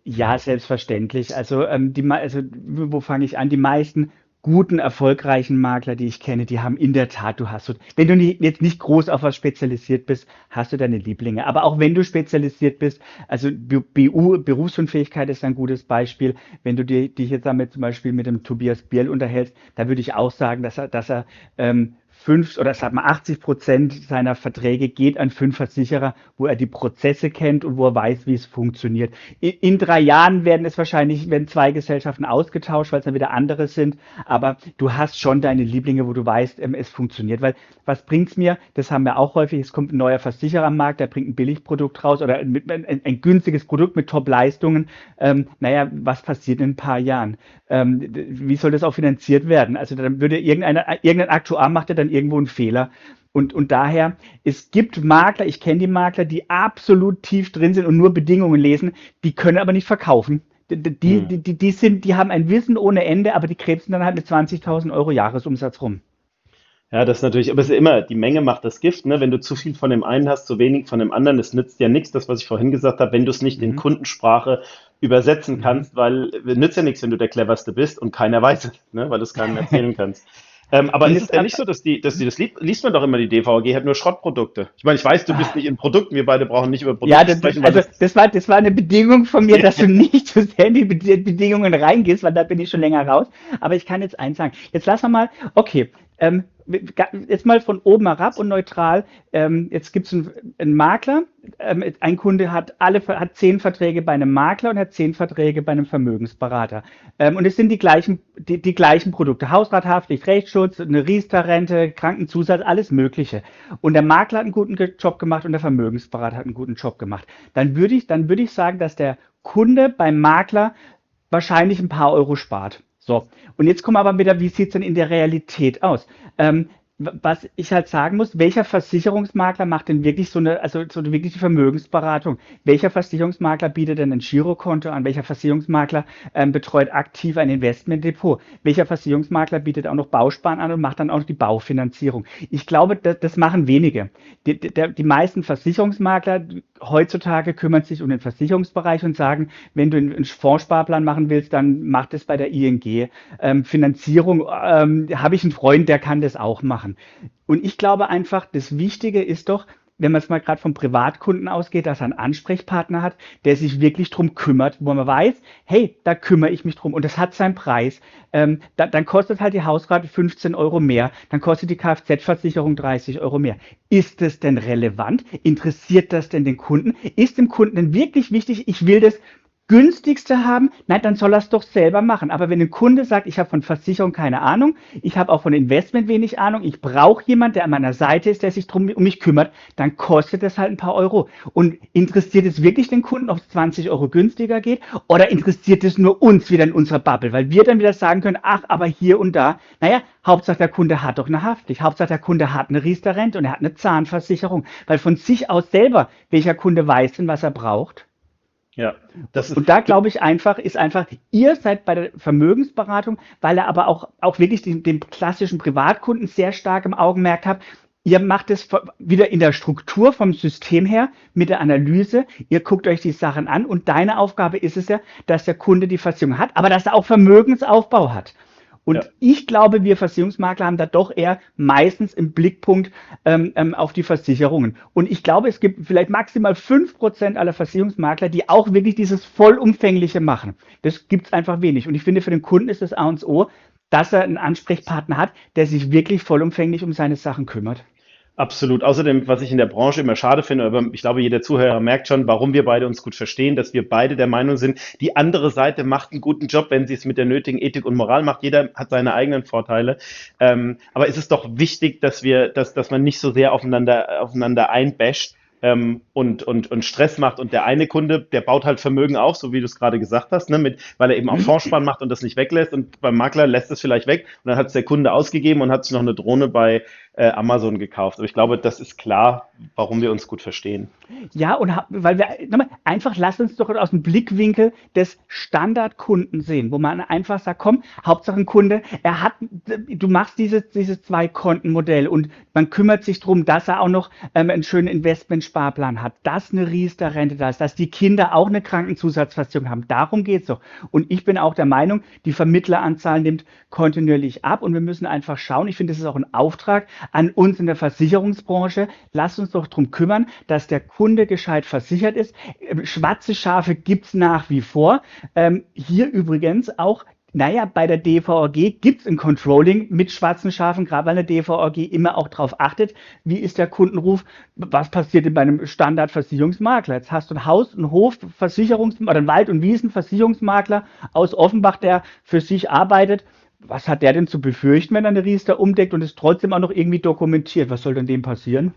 Ja, selbstverständlich. Also, ähm, die, also wo fange ich an? Die meisten guten, erfolgreichen Makler, die ich kenne, die haben in der Tat, du hast, wenn du nicht, jetzt nicht groß auf was spezialisiert bist, hast du deine Lieblinge. Aber auch wenn du spezialisiert bist, also BU, Berufsunfähigkeit ist ein gutes Beispiel. Wenn du dich jetzt damit zum Beispiel mit dem Tobias Biel unterhältst, da würde ich auch sagen, dass er, dass er ähm, fünf oder sagen wir 80 Prozent seiner Verträge geht an fünf Versicherer, wo er die Prozesse kennt und wo er weiß, wie es funktioniert. In, in drei Jahren werden es wahrscheinlich, werden zwei Gesellschaften ausgetauscht, weil es dann wieder andere sind. Aber du hast schon deine Lieblinge, wo du weißt, ähm, es funktioniert. Weil was bringt's mir? Das haben wir auch häufig. Es kommt ein neuer Versicherer am Markt, der bringt ein Billigprodukt raus oder ein, ein, ein günstiges Produkt mit Top-Leistungen. Ähm, naja, was passiert in ein paar Jahren? Ähm, wie soll das auch finanziert werden? Also dann würde irgendeiner, irgendein Aktuar macht ja dann irgendwo ein Fehler. Und, und daher, es gibt Makler, ich kenne die Makler, die absolut tief drin sind und nur Bedingungen lesen, die können aber nicht verkaufen. Die, die, hm. die, die, sind, die haben ein Wissen ohne Ende, aber die krebsen dann halt mit 20.000 Euro Jahresumsatz rum. Ja, das ist natürlich, aber es ist immer, die Menge macht das Gift, ne? Wenn du zu viel von dem einen hast, zu wenig von dem anderen, das nützt ja nichts, das, was ich vorhin gesagt habe, wenn du es nicht mhm. in Kundensprache übersetzen mhm. kannst, weil es nützt ja nichts, wenn du der Cleverste bist und keiner weiß es, ne? weil du es keinem <laughs> erzählen kannst. Ähm, aber ist es denn nicht so, dass die, dass die, das liest man doch immer, die DVG hat nur Schrottprodukte. Ich meine, ich weiß, du bist nicht in Produkten, wir beide brauchen nicht über Produkte ja, das, sprechen. Also, das war, das war eine Bedingung von mir, dass du nicht zu sehr in die Bedingungen reingehst, weil da bin ich schon länger raus. Aber ich kann jetzt eins sagen. Jetzt lassen wir mal, okay, ähm, jetzt mal von oben herab und neutral. Ähm, jetzt gibt es einen, einen, Makler. Ähm, ein Kunde hat alle hat zehn Verträge bei einem Makler und hat zehn Verträge bei einem Vermögensberater. Ähm, und es sind die gleichen, die, die gleichen Produkte: Hausrathaftpflicht, Rechtsschutz, eine Riester-Rente, Krankenzusatz, alles Mögliche. Und der Makler hat einen guten Job gemacht und der Vermögensberater hat einen guten Job gemacht. Dann würde ich, dann würde ich sagen, dass der Kunde beim Makler wahrscheinlich ein paar Euro spart. So, und jetzt kommen wir aber wieder, wie sieht es denn in der Realität aus? Ähm, was ich halt sagen muss, welcher Versicherungsmakler macht denn wirklich so eine, also so eine wirkliche Vermögensberatung? Welcher Versicherungsmakler bietet denn ein Girokonto an? Welcher Versicherungsmakler ähm, betreut aktiv ein Investmentdepot? Welcher Versicherungsmakler bietet auch noch Bausparen an und macht dann auch noch die Baufinanzierung? Ich glaube, das, das machen wenige. Die, die, die meisten Versicherungsmakler heutzutage kümmern sich um den Versicherungsbereich und sagen, wenn du einen Fondssparplan machen willst, dann mach das bei der ING. Ähm, Finanzierung ähm, habe ich einen Freund, der kann das auch machen Und ich glaube einfach, das Wichtige ist doch, wenn man es mal gerade vom Privatkunden ausgeht, dass er einen Ansprechpartner hat, der sich wirklich drum kümmert, wo man weiß, hey, da kümmere ich mich drum und das hat seinen Preis. Ähm, da, dann kostet halt die Hausrate 15 Euro mehr, dann kostet die Kfz-Versicherung 30 Euro mehr. Ist das denn relevant? Interessiert das denn den Kunden? Ist dem Kunden denn wirklich wichtig, ich will das günstigste haben, nein, dann soll er es doch selber machen. Aber wenn ein Kunde sagt, ich habe von Versicherung keine Ahnung, ich habe auch von Investment wenig Ahnung, ich brauche jemanden, der an meiner Seite ist, der sich drum, um mich kümmert, dann kostet das halt ein paar Euro. Und interessiert es wirklich den Kunden, ob es 20 Euro günstiger geht? Oder interessiert es nur uns wieder in unserer Bubble? Weil wir dann wieder sagen können, ach, aber hier und da, naja, Hauptsache der Kunde hat doch eine Haftpflicht. Hauptsache der Kunde hat eine Riester-Rente und er hat eine Zahnversicherung. Weil von sich aus selber, welcher Kunde weiß denn, was er braucht? Ja, das ist, und da glaube ich einfach, ist einfach, ihr seid bei der Vermögensberatung, weil er aber auch, auch wirklich den, den klassischen Privatkunden sehr stark im Augenmerk habt. Ihr macht es wieder in der Struktur vom System her mit der Analyse. Ihr guckt euch die Sachen an und deine Aufgabe ist es ja, dass der Kunde die Versicherung hat, aber dass er auch Vermögensaufbau hat. Und ja. ich glaube, wir Versicherungsmakler haben da doch eher meistens im Blickpunkt ähm, ähm, auf die Versicherungen. Und ich glaube, es gibt vielleicht maximal fünf Prozent aller Versicherungsmakler, die auch wirklich dieses Vollumfängliche machen. Das gibt's einfach wenig. Und ich finde, für den Kunden ist das A und O, dass er einen Ansprechpartner hat, der sich wirklich vollumfänglich um seine Sachen kümmert. Absolut. Außerdem, was ich in der Branche immer schade finde, aber ich glaube, jeder Zuhörer merkt schon, warum wir beide uns gut verstehen, dass wir beide der Meinung sind, die andere Seite macht einen guten Job, wenn sie es mit der nötigen Ethik und Moral macht. Jeder hat seine eigenen Vorteile. Ähm, aber es ist doch wichtig, dass wir, dass, dass man nicht so sehr aufeinander, aufeinander einbasht ähm, und, und, und Stress macht. Und der eine Kunde, der baut halt Vermögen auf, so wie du es gerade gesagt hast, ne, mit, weil er eben auch mhm. Fondsspann macht und das nicht weglässt. Und beim Makler lässt es vielleicht weg und dann hat es der Kunde ausgegeben und hat sich noch eine Drohne bei äh, Amazon gekauft. Aber ich glaube, das ist klar, warum wir uns gut verstehen. Ja, und weil wir einfach lass uns doch aus dem Blickwinkel des Standardkunden sehen, wo man einfach sagt, komm, Hauptsache ein Kunde, er hat, du machst dieses, dieses Zwei-Konten-Modell und man kümmert sich darum, dass er auch noch ähm, einen schönen Investmentsparplan hat, dass eine Riester-Rente da ist, dass die Kinder auch eine Krankenzusatzversicherung haben. Darum geht es doch. Und ich bin auch der Meinung, die Vermittleranzahl nimmt kontinuierlich ab und wir müssen einfach schauen. Ich finde, das ist auch ein Auftrag an uns in der Versicherungsbranche. Lasst uns doch darum kümmern, dass der Kunde gescheit versichert ist. Ähm, schwarze Schafe gibt's nach wie vor. Ähm, hier übrigens auch naja, bei der DVRG gibt's ein Controlling mit schwarzen Schafen, gerade weil der DVRG immer auch darauf achtet, wie ist der Kundenruf, was passiert denn bei einem Standardversicherungsmakler. Jetzt hast du ein Haus, ein Hof, Versicherungs- oder ein Wald- und Wiesenversicherungsmakler aus Offenbach, der für sich arbeitet was hat der denn zu befürchten, wenn er eine Riester umdeckt und es trotzdem auch noch irgendwie dokumentiert? Was soll denn dem passieren?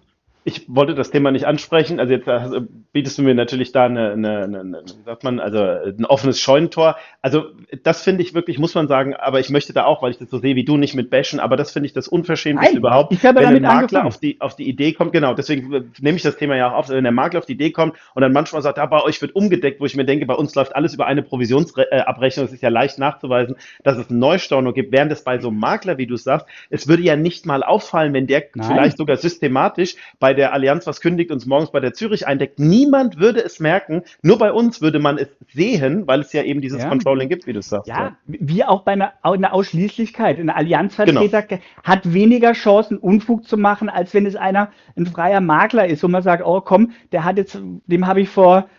Ich wollte das Thema nicht ansprechen. Also jetzt also bietest du mir natürlich da eine, eine, eine, eine sagt man, also ein offenes Scheunentor. Also das finde ich wirklich, muss man sagen, aber ich möchte da auch, weil ich das so sehe wie du, nicht mit bashen, aber das finde ich das Unverschämteste überhaupt. Ich habe wenn damit ein Makler auf die, auf die Idee kommt, genau, deswegen nehme ich das Thema ja auch auf, wenn der Makler auf die Idee kommt und dann manchmal sagt, ja, bei euch wird umgedeckt, wo ich mir denke, bei uns läuft alles über eine Provisionsabrechnung, es ist ja leicht nachzuweisen, dass es einen Neustauner gibt, während es bei so einem Makler, wie du sagst, es würde ja nicht mal auffallen, wenn der Nein. vielleicht sogar systematisch bei der Allianz was kündigt und es morgens bei der Zürich eindeckt. Niemand würde es merken. Nur bei uns würde man es sehen, weil es ja eben dieses ja. Controlling gibt, wie du sagst. Ja, wie auch bei einer, einer Ausschließlichkeit. Ein Allianzvertreter genau. hat weniger Chancen, Unfug zu machen, als wenn es einer ein freier Makler ist, wo man sagt, oh komm, der hat jetzt, dem habe ich vor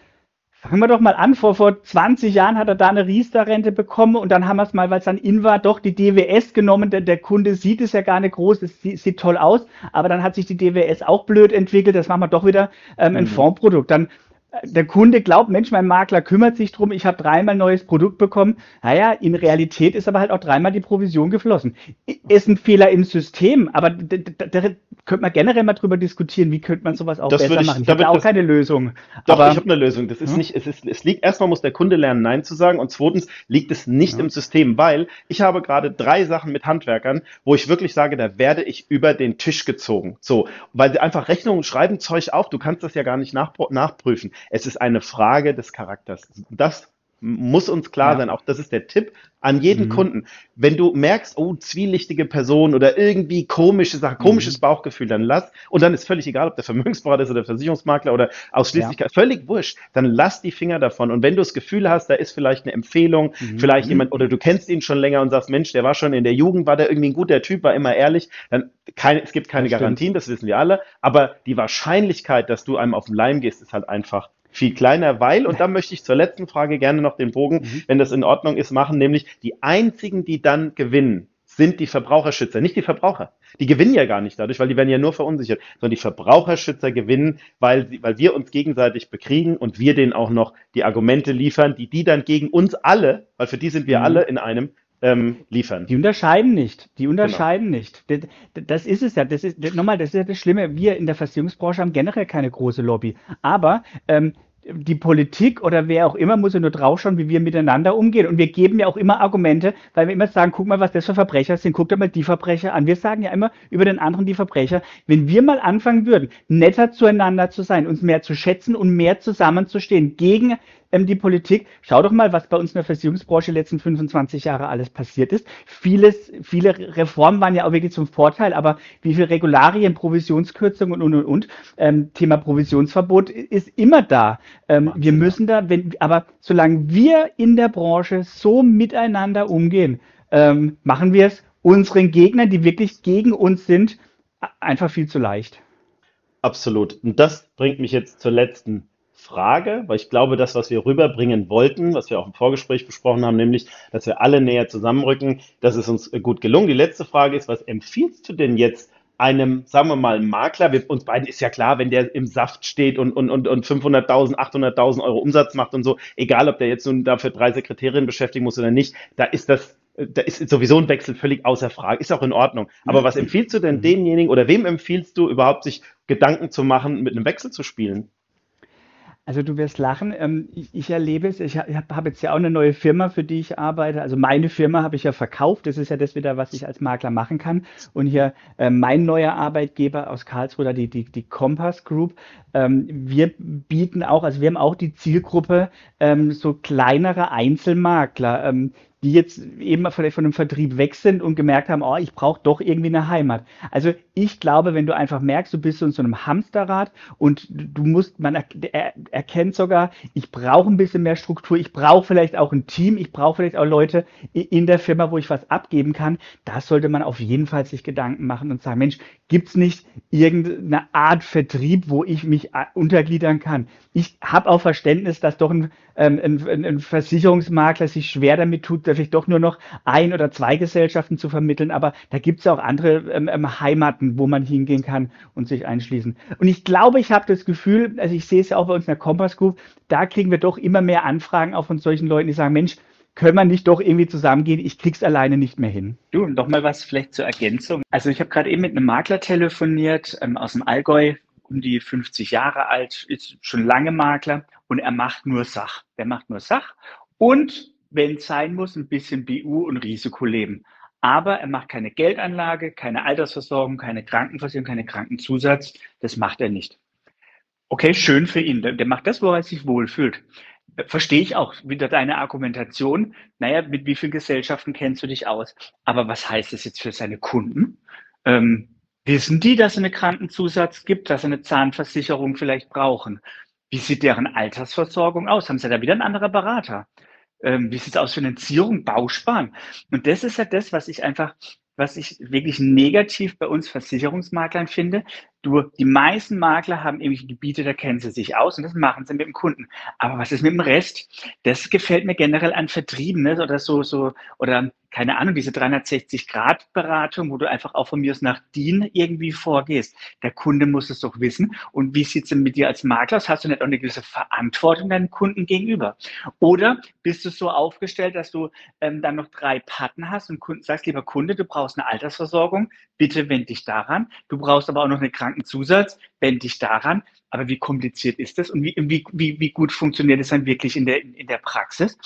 Fangen wir doch mal an. Vor, vor 20 Jahren hat er da eine Riester-Rente bekommen und dann haben wir es mal, weil es dann in war, doch die DWS genommen. Der, der Kunde sieht es ja gar nicht groß, es sieht, sieht, toll aus, aber dann hat sich die DWS auch blöd entwickelt. Das machen wir doch wieder ähm, ein mhm. Fondsprodukt. Dann der Kunde glaubt, Mensch, mein Makler kümmert sich drum, ich habe dreimal neues Produkt bekommen. Naja, in Realität ist aber halt auch dreimal die Provision geflossen. Ist ein Fehler im System, aber der könnte man generell mal drüber diskutieren, wie könnte man sowas auch Das besser ich, machen. Ich da habe da auch das, keine Lösung. Doch, ich Aber habe eine Lösung. Das ist hm, nicht, es ist, es liegt, erstmal muss der Kunde lernen, Nein zu sagen und zweitens liegt es nicht ja, im System, weil ich habe gerade drei Sachen mit Handwerkern, wo ich wirklich sage, da werde ich über den Tisch gezogen. So, weil sie einfach Rechnungen schreiben Zeug auf, du kannst das ja gar nicht nachprüfen. Es ist eine Frage des Charakters. Das muss uns klar ja, sein. Auch das ist der Tipp an jeden mhm, Kunden. Wenn du merkst, oh, zwielichtige Person oder irgendwie komische Sache, komisches mhm, Bauchgefühl, dann lass, und dann ist völlig egal, ob der Vermögensberater ist oder Versicherungsmakler oder ja, ausschließlich, völlig wurscht, dann lass die Finger davon. Und wenn du das Gefühl hast, da ist vielleicht eine Empfehlung, mhm, vielleicht jemand, oder du kennst ihn schon länger und sagst, Mensch, der war schon in der Jugend, war der irgendwie ein guter Typ, war immer ehrlich, dann keine, es gibt keine das. Garantien, das wissen wir alle, aber die Wahrscheinlichkeit, dass du einem auf den Leim gehst, ist halt einfach viel kleiner, weil, und da möchte ich zur letzten Frage gerne noch den Bogen, Mhm. wenn das in Ordnung ist, machen, nämlich die einzigen, die dann gewinnen, sind die Verbraucherschützer, nicht die Verbraucher. Die gewinnen ja gar nicht dadurch, weil die werden ja nur verunsichert, sondern die Verbraucherschützer gewinnen, weil, weil wir uns gegenseitig bekriegen und wir denen auch noch die Argumente liefern, die die dann gegen uns alle, weil für die sind wir alle Mhm. in einem, ähm, liefern. Die unterscheiden nicht. Die Genau. unterscheiden nicht. Das, das ist es ja. Das ist, nochmal, das ist ja das Schlimme. Wir in der Versicherungsbranche haben generell keine große Lobby. Aber ähm, die Politik oder wer auch immer muss ja nur draufschauen, wie wir miteinander umgehen. Und wir geben ja auch immer Argumente, weil wir immer sagen, guck mal, was das für Verbrecher sind. Guck dir mal die Verbrecher an. Wir sagen ja immer über den anderen die Verbrecher. Wenn wir mal anfangen würden, netter zueinander zu sein, uns mehr zu schätzen und mehr zusammenzustehen gegen ähm, die Politik. Schau doch mal, was bei uns in der Versicherungsbranche die letzten 25 Jahre alles passiert ist. Vieles, viele Reformen waren ja auch wirklich zum Vorteil, aber wie viele Regularien, Provisionskürzungen und, und, und. Ähm, Thema Provisionsverbot ist immer da. Ähm, wir müssen da, wenn, aber solange wir in der Branche so miteinander umgehen, ähm, machen wir es unseren Gegnern, die wirklich gegen uns sind, einfach viel zu leicht. Absolut. Und das bringt mich jetzt zur letzten Frage, weil ich glaube, das, was wir rüberbringen wollten, was wir auch im Vorgespräch besprochen haben, nämlich, dass wir alle näher zusammenrücken, das ist uns äh, gut gelungen. Die letzte Frage ist, was empfiehlst du denn jetzt einem, sagen wir mal, Makler? Wir, uns beiden ist ja klar, wenn der im Saft steht und, und, und, und 500.000, 800.000 Euro Umsatz macht und so, egal ob der jetzt nun dafür drei Sekretärinnen beschäftigen muss oder nicht, da ist das äh, da ist sowieso ein Wechsel völlig außer Frage, ist auch in Ordnung. Aber was empfiehlst du denn Mhm. denjenigen oder wem empfiehlst du überhaupt, sich Gedanken zu machen, mit einem Wechsel zu spielen? Also du wirst lachen. Ähm, ich, ich erlebe es. Ich habe hab hab jetzt ja auch eine neue Firma, für die ich arbeite. Also meine Firma habe ich ja verkauft. Das ist ja das wieder, was ich als Makler machen kann. Und hier äh, mein neuer Arbeitgeber aus Karlsruhe, die, die, die Compass Group. Ähm, wir bieten auch, also wir haben auch die Zielgruppe ähm, so kleinere Einzelmakler, ähm, die jetzt eben vielleicht von dem Vertrieb weg sind und gemerkt haben, oh, ich brauche doch irgendwie eine Heimat. Also ich glaube, wenn du einfach merkst, du bist so in so einem Hamsterrad und du musst, man er, er, erkennt sogar, ich brauche ein bisschen mehr Struktur, ich brauche vielleicht auch ein Team, ich brauche vielleicht auch Leute in der Firma, wo ich was abgeben kann. Da sollte man auf jeden Fall sich Gedanken machen und sagen, Mensch, gibt es nicht irgendeine Art Vertrieb, wo ich mich untergliedern kann? Ich habe auch Verständnis, dass doch ein, ähm, ein, ein Versicherungsmakler sich schwer damit tut, vielleicht doch nur noch ein oder zwei Gesellschaften zu vermitteln, aber da gibt es auch andere ähm, ähm, Heimaten, wo man hingehen kann und sich einschließen. Und ich glaube, ich habe das Gefühl, also ich sehe es ja auch bei uns in der Compass Group, da kriegen wir doch immer mehr Anfragen auch von solchen Leuten, die sagen, Mensch, können wir nicht doch irgendwie zusammengehen? Ich krieg's alleine nicht mehr hin. Du, noch mal was vielleicht zur Ergänzung. Also ich habe gerade eben mit einem Makler telefoniert ähm, aus dem Allgäu, um die 50 Jahre alt, ist schon lange Makler und er macht nur Sach. Der macht nur Sach und wenn es sein muss, ein bisschen BU und Risikoleben. Aber er macht keine Geldanlage, keine Altersversorgung, keine Krankenversicherung, keine Krankenzusatz. Das macht er nicht. Okay, schön für ihn. Der, der macht das, wo er sich wohlfühlt. Verstehe ich auch wieder deine Argumentation. Naja, mit wie vielen Gesellschaften kennst du dich aus? Aber was heißt das jetzt für seine Kunden? Ähm, wissen die, dass es einen Krankenzusatz gibt, dass sie eine Zahnversicherung vielleicht brauchen? Wie sieht deren Altersversorgung aus? Haben sie da wieder einen anderen Berater? Ähm, wie sieht es aus Finanzierung, Bausparen? Und das ist ja das, was ich einfach, was ich wirklich negativ bei uns Versicherungsmaklern finde. Du die meisten Makler haben irgendwelche Gebiete, da kennen sie sich aus und das machen sie mit dem Kunden. Aber was ist mit dem Rest? Das gefällt mir generell an Vertrieben ne? oder so, so, oder keine Ahnung, diese 360-Grad-Beratung, wo du einfach auch von mir aus nach DIN irgendwie vorgehst. Der Kunde muss es doch wissen. Und wie sieht es denn mit dir als Makler aus? Hast du nicht auch eine gewisse Verantwortung deinem Kunden gegenüber? Oder bist du so aufgestellt, dass du ähm, dann noch drei Partner hast und Kunden sagst, lieber Kunde, du brauchst eine Altersversorgung, bitte wend dich daran. Du brauchst aber auch noch einen Krankenzusatz, wend dich daran. Aber wie kompliziert ist das und wie, wie, wie, wie gut funktioniert es dann wirklich in der, in der Praxis?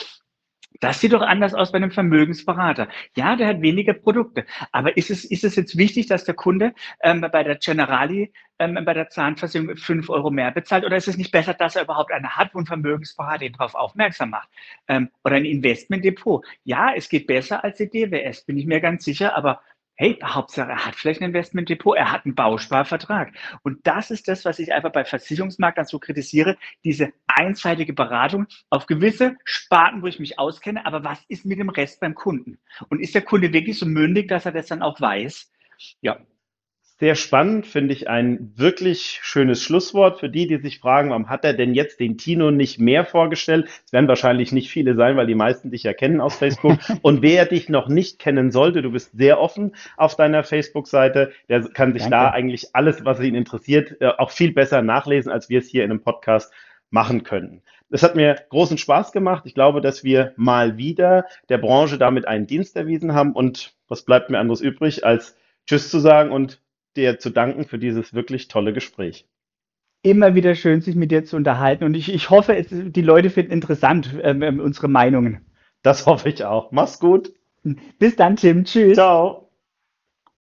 Das sieht doch anders aus bei einem Vermögensberater. Ja, der hat weniger Produkte. Aber ist es, ist es jetzt wichtig, dass der Kunde ähm, bei der Generali, ähm, bei der Zahnversicherung fünf Euro mehr bezahlt? Oder ist es nicht besser, dass er überhaupt eine hat, wo ein Vermögensberater ihn darauf aufmerksam macht? Ähm, oder ein Investmentdepot? Ja, es geht besser als die DWS, bin ich mir ganz sicher. Aber hey, Hauptsache, er hat vielleicht ein Investmentdepot, er hat einen Bausparvertrag. Und das ist das, was ich einfach bei Versicherungsmaklern so kritisiere, diese einseitige Beratung auf gewisse Sparten, wo ich mich auskenne, aber was ist mit dem Rest beim Kunden? Und ist der Kunde wirklich so mündig, dass er das dann auch weiß? Ja, sehr spannend, finde ich ein wirklich schönes Schlusswort für die, die sich fragen, warum hat er denn jetzt den Tino nicht mehr vorgestellt? Es werden wahrscheinlich nicht viele sein, weil die meisten dich ja kennen aus Facebook. <laughs> Und wer dich noch nicht kennen sollte, du bist sehr offen auf deiner Facebook-Seite, der kann sich Danke. da eigentlich alles, was ihn interessiert, äh, auch viel besser nachlesen, als wir es hier in einem Podcast machen können. Es hat mir großen Spaß gemacht. Ich glaube, dass wir mal wieder der Branche damit einen Dienst erwiesen haben. Und was bleibt mir anderes übrig, als Tschüss zu sagen und dir zu danken für dieses wirklich tolle Gespräch. Immer wieder schön, sich mit dir zu unterhalten. Und ich, ich hoffe, es, die Leute finden interessant ähm, ähm unsere Meinungen. Das hoffe ich auch. Mach's gut. Bis dann, Tim. Tschüss. Ciao.